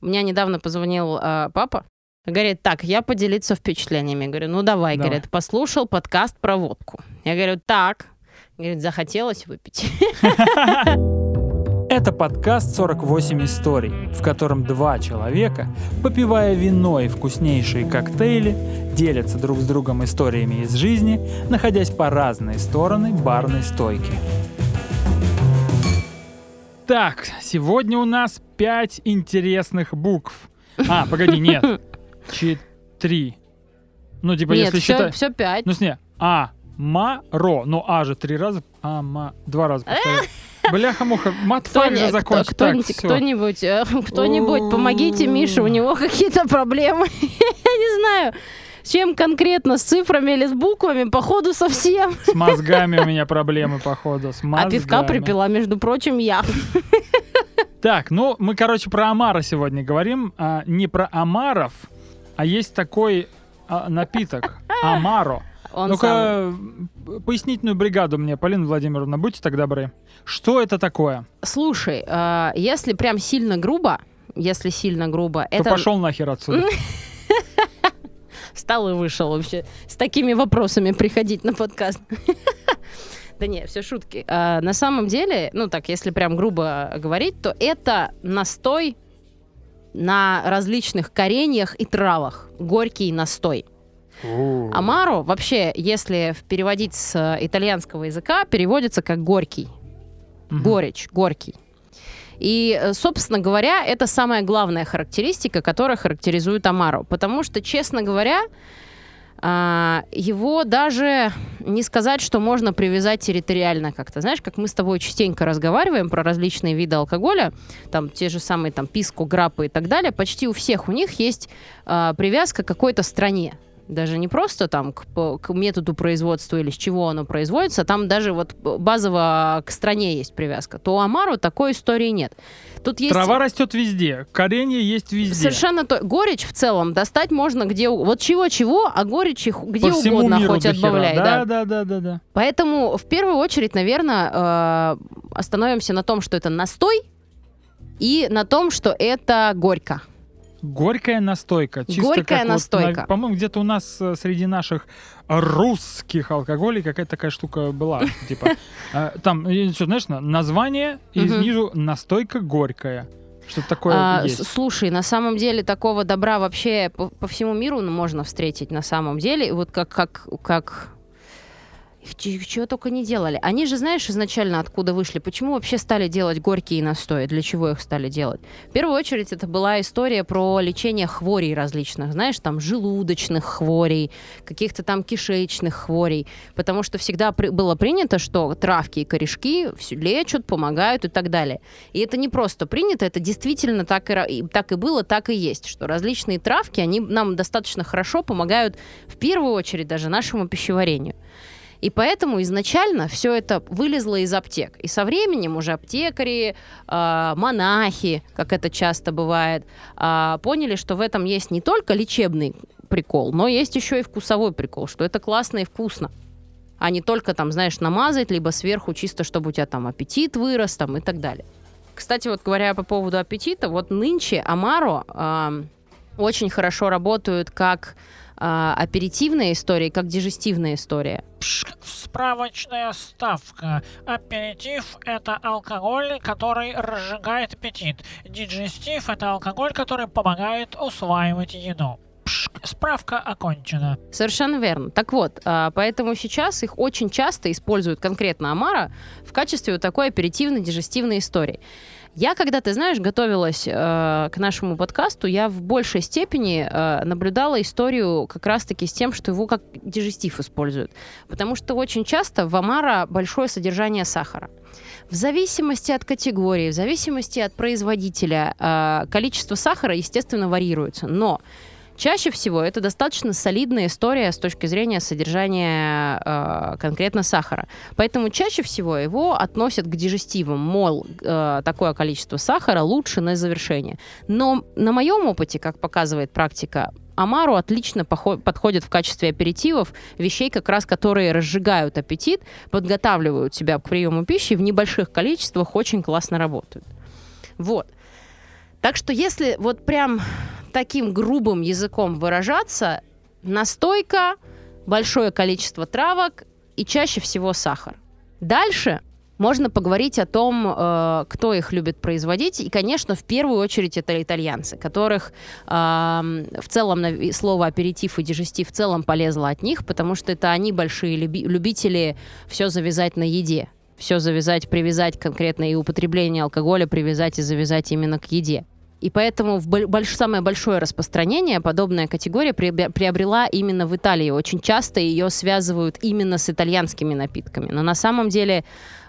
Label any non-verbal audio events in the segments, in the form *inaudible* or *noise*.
Мне недавно позвонил э, папа. Говорит, так, я поделиться впечатлениями. Говорю, ну давай, Давай. говорит, послушал подкаст про водку. Я говорю, так. Говорит, захотелось выпить. *laughs* Это подкаст «48 историй», в котором два человека, попивая вино и вкуснейшие коктейли, делятся друг с другом историями из жизни, находясь по разные стороны барной стойки. Так, сегодня у нас пять интересных букв. А, погоди, нет. *laughs* Четыре. Ну, типа, Нет, если все, считать... все пять. Ну, сне. А, ма, ро. Ну, а же три раза. А, ма. Два раза. *laughs* Бляха-муха, матфак же Кто-ни- закончи. кто- Так, кто-нибудь, э, *laughs* кто-нибудь, помогите Мише, у него какие-то проблемы. Я не знаю, с чем конкретно, с цифрами или с буквами, походу совсем. С мозгами у меня проблемы, походу. С А мозгами. пивка припила, между прочим, я. Так, ну, мы, короче, про омара сегодня говорим. а, не про омаров, а есть такой а, напиток. Амаро. Он самый. Ну-ка, пояснительную бригаду мне, Полина Владимировна, будьте так добры. Что это такое? Слушай, э, если прям сильно грубо, если сильно грубо, То это пошел нахер отсюда. *laughs* встал и вышел вообще с такими вопросами приходить на подкаст. Да не, все шутки. А, на самом деле, ну так, если прям грубо говорить, то это настой на различных кореньях и травах. Горький настой. Амаро вообще, если переводить с э, итальянского языка, переводится как горький. Мгм. Горечь, горький. И, э, собственно говоря, это самая главная характеристика, которая характеризует Амару. Потому что, честно говоря, а, его даже не сказать, что можно привязать территориально как-то. Знаешь, как мы с тобой частенько разговариваем про различные виды алкоголя, там те же самые там писку, граппы и так далее, почти у всех у них есть а, привязка к какой-то стране. Даже не просто там к, к методу производства или с чего оно производится, там даже вот базово к стране есть привязка. То у Амару такой истории нет. Тут есть Трава растет везде, коренья есть везде. Совершенно то. Горечь в целом достать можно где Вот чего-чего, а горечь их где По угодно хоть отбавляй. Да, Да. да, да, да, да. Поэтому в первую очередь, наверное, остановимся на том, что это настой, и на том, что это горько. Горькая настойка. Чисто Горькая как вот настойка. на- По-моему, где-то у нас э, среди наших русских алкоголей какая-то такая штука была. *laughs* Типа, э, там, что, знаешь, на- название и снизу настойка горькая. Что-то такое А, есть. слушай, на самом деле такого добра вообще по, по всему миру можно встретить на самом деле. Вот как как как чего только не делали. Они же, знаешь, изначально откуда вышли? Почему вообще стали делать горькие настои? Для чего их стали делать? В первую очередь это была история про лечение хворей различных, знаешь, там желудочных хворей, каких-то там кишечных хворей, потому что всегда при- было принято, что травки и корешки лечат, помогают и так далее. И это не просто принято, это действительно так и- так и было, так и есть, что различные травки, они нам достаточно хорошо помогают в первую очередь даже нашему пищеварению. И поэтому изначально все это вылезло из аптек. И со временем уже аптекари, а, монахи, как это часто бывает, а, поняли, что в этом есть не только лечебный прикол, но есть еще и вкусовой прикол, что это классно и вкусно. А не только там, знаешь, намазать, либо сверху чисто, чтобы у тебя там аппетит вырос там и так далее. Кстати, вот говоря по поводу аппетита, вот нынче Амаро ам, очень хорошо работают как а, аперитивная история, как дижестивная история. Справочная ставка. Аперитив – это алкоголь, который разжигает аппетит. Диджестив – это алкоголь, который помогает усваивать еду. Справка окончена. Совершенно верно. Так вот, а, поэтому сейчас их очень часто используют конкретно Амара в качестве вот такой аперитивно-дижестивной истории. Я, когда, ты знаешь, готовилась э, к нашему подкасту, я в большей степени э, наблюдала историю как раз-таки с тем, что его как дижестив используют. Потому что очень часто в Амара большое содержание сахара. В зависимости от категории, в зависимости от производителя, э, количество сахара, естественно, варьируется. Но Чаще всего это достаточно солидная история с точки зрения содержания э, конкретно сахара. Поэтому чаще всего его относят к дижестивам, мол, э, такое количество сахара лучше на завершение. Но на моем опыте, как показывает практика, Амару отлично подходит в качестве аперитивов, вещей как раз, которые разжигают аппетит, подготавливают тебя к приему пищи в небольших количествах, очень классно работают. Вот. Так что если вот прям таким грубым языком выражаться, настойка, большое количество травок и чаще всего сахар. Дальше можно поговорить о том, э, кто их любит производить. И, конечно, в первую очередь это итальянцы, которых э, в целом слово аперитив и дижестив в целом полезло от них, потому что это они большие люби любители все завязать на еде. Все завязать, привязать конкретно и употребление алкоголя, привязать и завязать именно к еде. И поэтому в больш, самое большое распространение подобная категория приобрела именно в Италии. Очень часто ее связывают именно с итальянскими напитками. Но на самом деле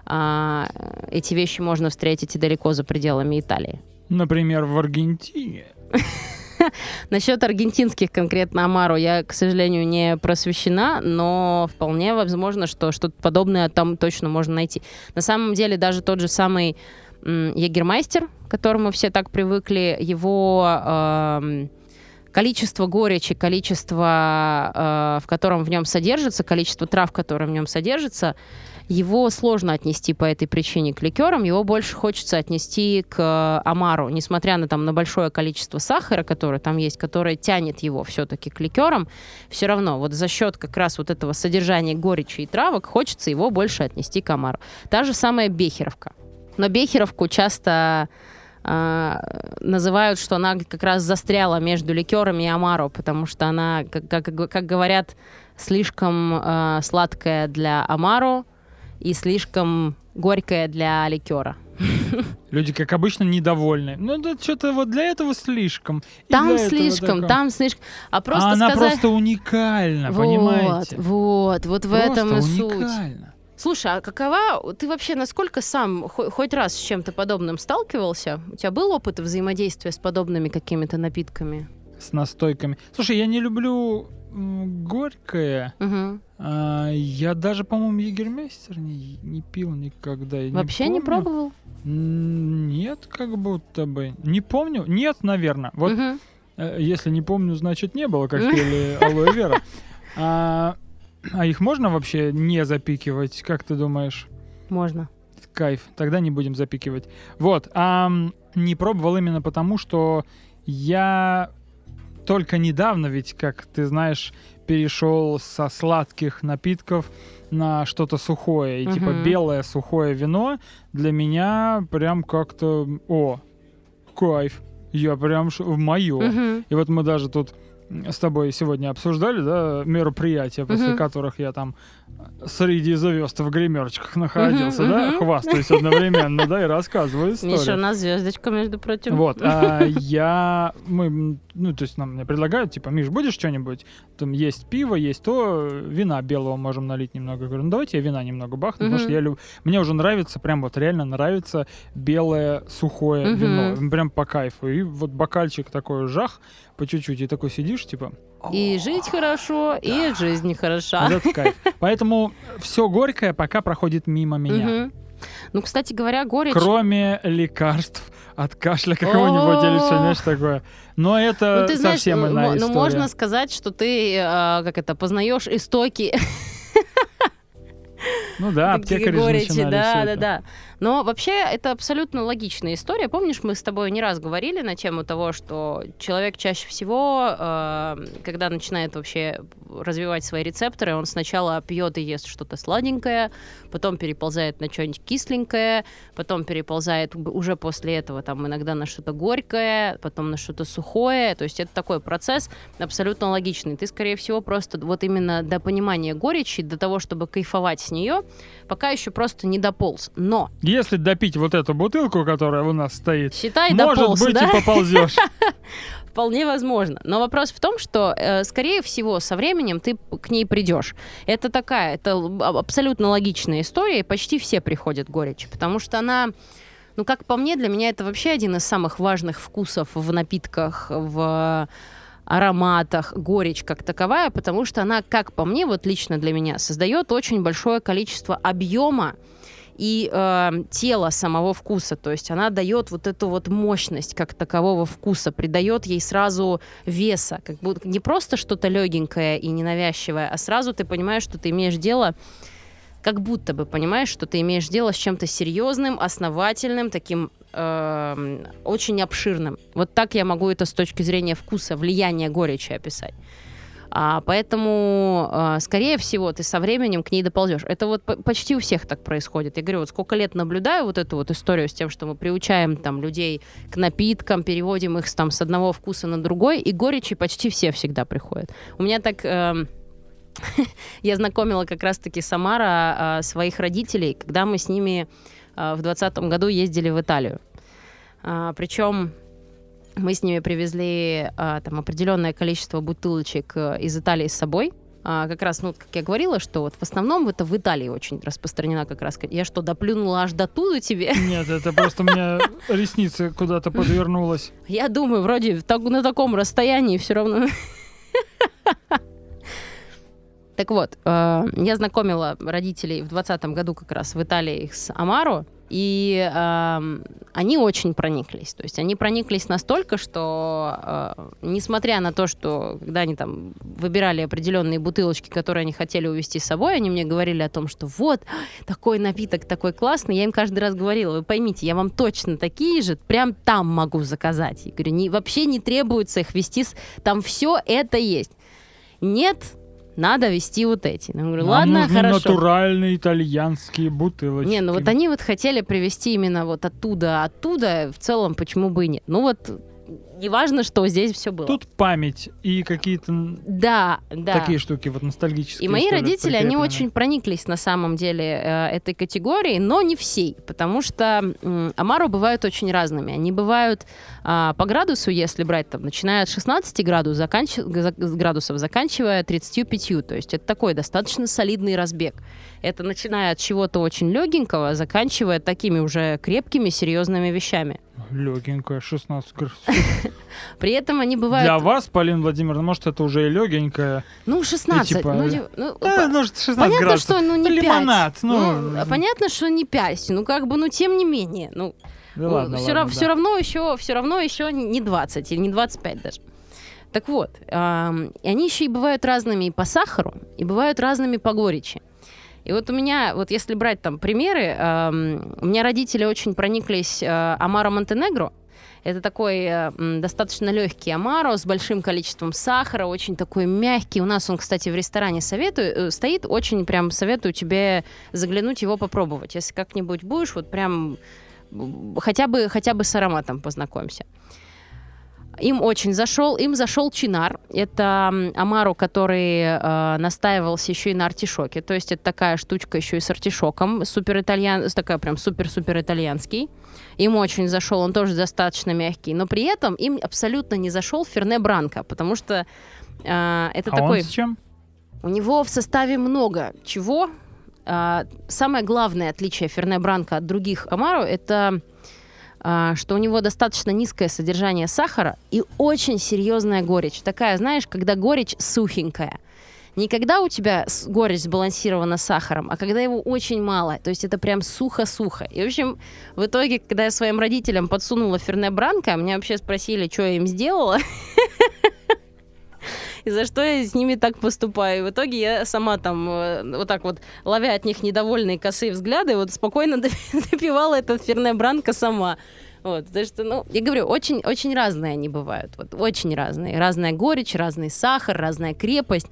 а, эти вещи можно встретить и далеко за пределами Италии. Например, в Аргентине. *laughs* Насчет аргентинских конкретно Амару я, к сожалению, не просвещена, но вполне возможно, что что-то подобное там точно можно найти. На самом деле даже тот же самый Егермайстер, к которому все так привыкли, его э, количество горечи, количество, э, в котором в нем содержится, количество трав, которые в нем содержится, его сложно отнести по этой причине к ликерам, его больше хочется отнести к э, омару, несмотря на, там, на большое количество сахара, которое там есть, которое тянет его все-таки к ликерам, все равно вот за счет как раз вот этого содержания горечи и травок хочется его больше отнести к омару. Та же самая бехеровка. Но бехеровку часто э, называют, что она как раз застряла между ликерами и омаро, потому что она, как, как, как говорят, слишком э, сладкая для омаро, и слишком горькое для ликера. *laughs* Люди, как обычно, недовольны. Ну, да что-то вот для этого слишком. Там слишком, там слишком. А просто а она сказать... просто уникальна, вот, понимаете? Вот, вот в этом и уникально. суть. Слушай, а какова, ты вообще насколько сам хоть раз с чем-то подобным сталкивался? У тебя был опыт взаимодействия с подобными какими-то напитками? С настойками. Слушай, я не люблю горькое. Угу. А, я даже, по-моему, егермейстер не, не пил никогда. Я Вообще не, не пробовал? Нет, как будто бы. Не помню. Нет, наверное. Вот угу. если не помню, значит не было, как пели *laughs* алоэ вера. А, их можно вообще не запикивать, как ты думаешь? Можно. Кайф. Тогда не будем запикивать. Вот. А, не пробовал именно потому, что я только недавно, ведь, как ты знаешь, перешел со сладких напитков на что-то сухое. И uh-huh. типа белое сухое вино для меня прям как-то... О, кайф. Я прям в мое. Uh-huh. И вот мы даже тут с тобой сегодня обсуждали, да, мероприятия, после uh-huh. которых я там среди звезд в гримерочках находился, uh-huh, да, uh-huh. хвастаюсь одновременно, да, и рассказываю историю. *laughs* Миша, у нас звездочка, между прочим. Вот, а *laughs* я, мы, ну, то есть нам мне предлагают, типа, Миш, будешь что-нибудь? Там есть пиво, есть то, вина белого можем налить немного. Я говорю, ну, давайте я вина немного бахну, потому что я люб... мне уже нравится, прям вот реально нравится белое сухое вино, прям по кайфу. И вот бокальчик такой жах, по чуть-чуть, и такой сидишь, типа... И жить хорошо, и жизнь хороша. *laughs* Поэтому все горькое пока проходит мимо меня. Ну, кстати говоря, горечь... Кроме лекарств от кашля какого-нибудь или что-нибудь такое. Но это ну, совсем знаешь, иная ну, история. Ну, можно сказать, что ты, как это, познаешь истоки *laughs* ну да, аптекари горечи, да, да, да. Но вообще это абсолютно логичная история. Помнишь, мы с тобой не раз говорили на тему того, что человек чаще всего, э, когда начинает вообще развивать свои рецепторы, он сначала пьет и ест что-то сладенькое, потом переползает на что-нибудь кисленькое, потом переползает уже после этого там иногда на что-то горькое, потом на что-то сухое. То есть это такой процесс абсолютно логичный. Ты, скорее всего, просто вот именно до понимания горечи, до того, чтобы кайфовать с нее, пока еще просто не дополз. Но если допить вот эту бутылку, которая у нас стоит, Считай, может дополз, быть да? и поползешь. *laughs* Вполне возможно. Но вопрос в том, что, э, скорее всего, со временем ты к ней придешь. Это такая, это абсолютно логичная история, и почти все приходят к горечи, потому что она... Ну, как по мне, для меня это вообще один из самых важных вкусов в напитках, в ароматах, горечь как таковая, потому что она, как по мне, вот лично для меня, создает очень большое количество объема и э, тело самого вкуса. То есть она дает вот эту вот мощность как такового вкуса, придает ей сразу веса. Как будто не просто что-то легенькое и ненавязчивое, а сразу ты понимаешь, что ты имеешь дело как будто бы понимаешь, что ты имеешь дело с чем-то серьезным, основательным, таким эм, очень обширным. Вот так я могу это с точки зрения вкуса, влияния горечи описать. А, поэтому, а, скорее всего, ты со временем к ней доползешь. Это вот по- почти у всех так происходит. Я говорю, вот сколько лет наблюдаю вот эту вот историю с тем, что мы приучаем там людей к напиткам, переводим их там с одного вкуса на другой, и горечи почти все всегда приходят. У меня так... эм, *laughs* я знакомила как раз-таки Самара а, своих родителей, когда мы с ними а, в 2020 году ездили в Италию. А, причем мы с ними привезли там определенное количество бутылочек э, из Италии с собой. А, как раз, ну, как я говорила, что вот в основном это в Италии очень распространена как раз. Я что, доплюнула аж до туда тебе? *laughs* Нет, это просто у меня ресницы куда-то подвернулась. Я думаю, вроде на таком расстоянии все равно. Так вот, э, я знакомила родителей в 2020 году как раз в Италии их с Амаро, и эм, они очень прониклись. То есть они прониклись настолько, что, э, несмотря на то, что когда они там выбирали определенные бутылочки, которые они хотели увезти с собой, они мне говорили о том, что вот, такой напиток, такой классный. Я им каждый раз говорила, вы поймите, я вам точно такие же прям там могу заказать. Я говорю, не, вообще не требуется их вести, там все это есть. Нет, надо вести вот эти. Я говорю, Нам ладно, нужны хорошо. натуральные итальянские бутылочки. Не, ну вот они вот хотели привезти именно вот оттуда, оттуда, в целом, почему бы и нет. Ну вот, неважно, что здесь все было. Тут память и какие-то Да, да. такие штуки вот ностальгические. И мои родители, они очень прониклись на самом деле э, этой категорией, но не всей, потому что м, омару бывают очень разными. Они бывают а, по градусу, если брать, там, начиная от 16 градусов, заканч- за- градусов, заканчивая 35, то есть это такой достаточно солидный разбег. Это начиная от чего-то очень легенького, заканчивая такими уже крепкими, серьезными вещами. Легенькая, 16 градусов. *laughs* При этом они бывают... Для вас, Полина Владимировна, может, это уже и легенькая. Ну, 16. типа, ну, э, ну, Да, по- ну, 16 Понятно, градусов. что ну не 5. Лимонад, ну. Ну, понятно, что не 5. Ну, как бы, ну, тем не менее. Ну, Да ладно, все, ладно, все да. равно еще, все равно еще не 20 или не 25 даже. Так вот, они еще и бывают разными и по сахару, и бывают разными по горечи. И вот у меня, вот если брать там примеры, ам, у меня родители очень прониклись э, Амаро Монтенегро. Это такой э, достаточно легкий амаро с большим количеством сахара, очень такой мягкий. У нас он, кстати, в ресторане советую, э, стоит. Очень прям советую тебе заглянуть его попробовать. Если как-нибудь будешь, вот прям хотя бы, хотя бы с ароматом познакомься. Им очень зашел. Им зашел чинар. Это амару, который э, настаивался еще и на артишоке. То есть это такая штучка еще и с артишоком. Супер итальян, такая прям супер-супер итальянский. Им очень зашел. Он тоже достаточно мягкий. Но при этом им абсолютно не зашел Ферне Бранко, потому что э, это а такой... он с чем? У него в составе много чего. А, Самое главное отличие Ферне Бранко от других Амаро это что у него достаточно низкое содержание сахара и очень серьезная горечь. Такая, знаешь, когда горечь сухенькая. Не когда у тебя горечь сбалансирована сахаром, а когда его очень мало. То есть это прям сухо-сухо. И, в общем, в итоге, когда я своим родителям подсунула Ферне Бранко, меня вообще спросили, что я им сделала. *laughs* *laughs* И за что я с ними так поступаю. И в итоге я сама там, э, вот так вот, ловя от них недовольные косые взгляды, вот спокойно *laughs* допи- допивала этот Ферне Бранко сама. Вот, потому что, ну, я говорю, очень, очень разные они бывают, вот, очень разные. Разная горечь, разный сахар, разная крепость.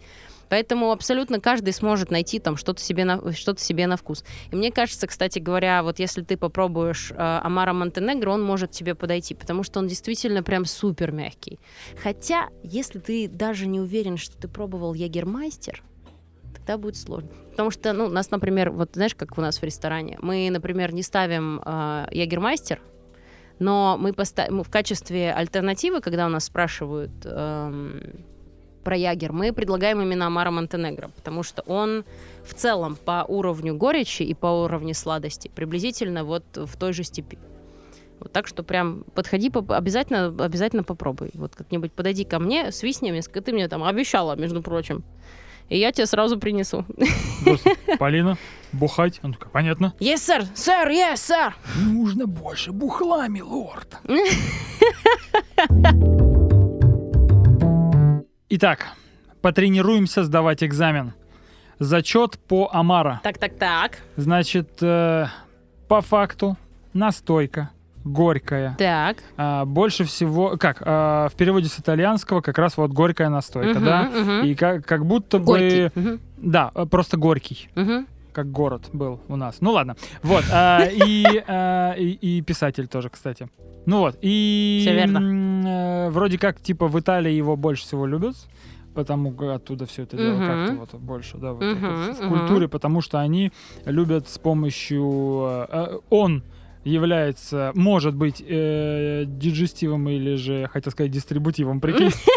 Поэтому абсолютно каждый сможет найти там что-то себе на, что себе на вкус. И мне кажется, кстати говоря, вот если ты попробуешь э, Амара Монтенегро, он может тебе подойти, потому что он действительно прям супер мягкий. Хотя, если ты даже не уверен, что ты пробовал Ягермайстер, тогда будет сложно. Потому что, ну, у нас, например, вот знаешь, как у нас в ресторане, мы, например, не ставим э, Ягермайстер, но мы, поста- мы в качестве альтернативы, когда у нас спрашивают эм, про Ягер, мы предлагаем именно Амара Монтенегро, потому что он в целом по уровню горечи и по уровню сладости приблизительно вот в той же степи. Вот так что прям подходи, обязательно, обязательно попробуй. Вот как-нибудь подойди ко мне, свистни мне, скажи, ты мне там обещала, между прочим. И я тебе сразу принесу. Просто, *laughs* Полина, бухать. Он такой, понятно. Yes, sir! Sir, yes, sir! Нужно больше бухла, милорд. *laughs* Итак, потренируемся сдавать экзамен. Зачет по Амара. Так, так, так. Значит, э, по факту настойка горькая. Так. А, больше всего, как, а, в переводе с итальянского как раз вот горькая настойка, Мгм, да? мгм. И как, как будто Горький. бы... Мгм, Да, э, просто горький, мгм. Как город был у нас. Ну ладно. Вот. а, и, а, и, и писатель тоже, кстати. Ну вот. И Всё верно. э, вроде как, типа, в Италии его больше всего любят. Потому оттуда все это дело Мгм. как-то вот больше, да, вот это Мгм, в мгм. культуре, потому что они любят с помощью... э, э, он является, может быть, э, диджестивом или же, хотел сказать, дистрибутивом, прикинь. *laughs*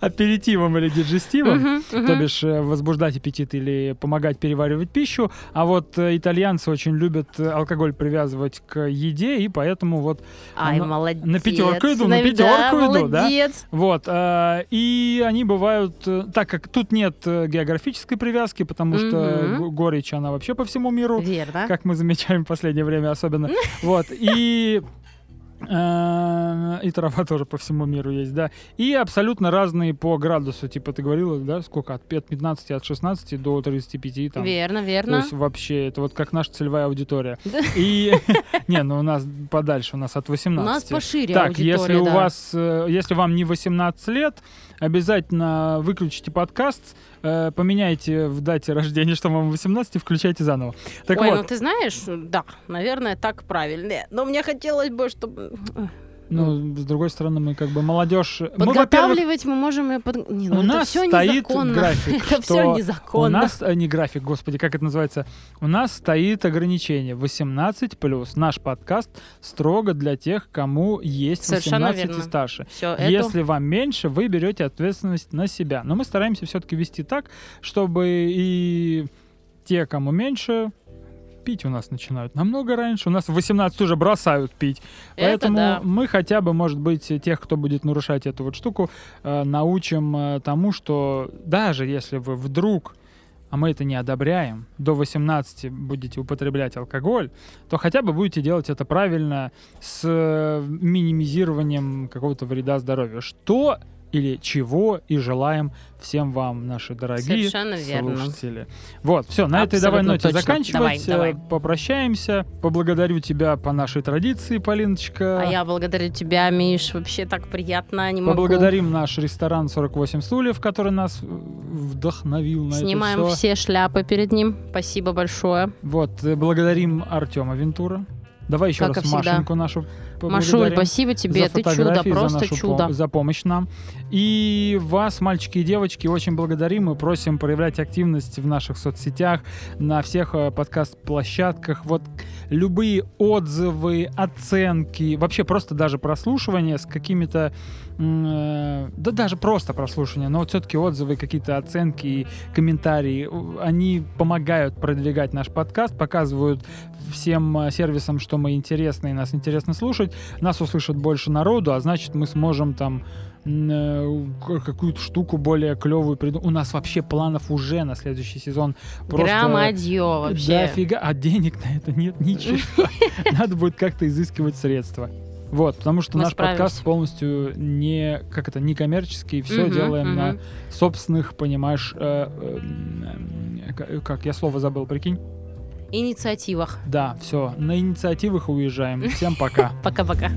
Аперитивом или диджестивом. То бишь э, возбуждать аппетит или помогать переваривать пищу. А вот э, итальянцы очень любят э, алкоголь привязывать к еде, и поэтому вот Ай, на- молодец. на пятерку иду, на Нав- пятерку да, иду, да? молодец. Вот, э, и они бывают, так как тут нет географической привязки, потому что горечь, она вообще по всему миру, Верно. как мы замечаем в последнее время особенно. *laughs* Вот, и... э, И трава тоже по всему миру есть, да. И абсолютно разные по градусу. Типа ты говорила, да, сколько? От пи- от 15, от 16 до 35 там. Верно, То верно. есть вообще, это вот как наша целевая аудитория. И, *laughs* не, ну у нас подальше, у нас от 18. У нас пошире Так, если у вас, э, если вам не 18 лет, обязательно выключите подкаст, э, поменяйте в дате рождения, что вам 18, и включайте заново. Так Ой, ну вот, ты знаешь, да, наверное, так правильно. Но мне хотелось бы, чтобы... ну, с другой стороны, мы как бы молодежь... Мы, Подготавливать мы можем... и под- Не, ну у нас всё стоит незаконно. график, *laughs* Это что все у незаконно. нас, э, не график, господи, как это называется? У нас стоит ограничение 18+. Наш подкаст строго для тех, кому есть Совершенно 18 и верно. старше. Все. Если вам меньше, вы берете ответственность на себя. Но мы стараемся все-таки вести так, чтобы и те, кому меньше, пить у нас начинают намного раньше. У нас в 18 уже бросают пить. Это Поэтому да. мы хотя бы, может быть, тех, кто будет нарушать эту вот штуку, э, научим э, тому, что даже если вы вдруг а мы это не одобряем, до 18 будете употреблять алкоголь, то хотя бы будете делать это правильно с э, минимизированием какого-то вреда здоровью. Что или чего и желаем всем вам, наши дорогие Совершенно верно. слушатели. Вот, все, на этой давай Абсолютно ноте точно. заканчивать. Давай, э, давай. Попрощаемся. Поблагодарю тебя по нашей традиции, Полиночка. А я благодарю тебя, Миш. Вообще так приятно. Не могу. Поблагодарим наш ресторан 48 стульев, который нас э, вдохновил на Снимаем это все. все шляпы перед ним. Спасибо большое. Вот, э, благодарим Артема Вентура. Давай еще Как раз. Машеньку нашу Машуль, спасибо тебе. за Ты чудо, за просто нашу чудо. пом- за помощь нам. И вас, мальчики и девочки, очень благодарим и просим проявлять активность в наших соцсетях, на всех э, подкаст-площадках. Вот любые отзывы, оценки, вообще просто даже прослушивание с какими-то... э, Да даже просто прослушивание, но вот все-таки отзывы, какие-то оценки и комментарии, у- они помогают продвигать наш подкаст, показывают всем э, сервисам, что мы интересны и нас интересно слушать. Нас услышат больше народу, а значит мы сможем там э, какую-то штуку более клевую придумать. У нас вообще планов уже на следующий сезон просто Громадье вообще. дофига, а денег на это нет ничего. *laughs* Надо будет как-то изыскивать средства. Вот, потому что Мы наш подкаст справимся. полностью не, как это, не коммерческий, все Мгм, делаем на мгм. собственных, понимаешь, э, э, э, как, я слово забыл, прикинь? Инициативах. Да, все, на инициативах уезжаем. Всем пока. *laughs* Пока-пока.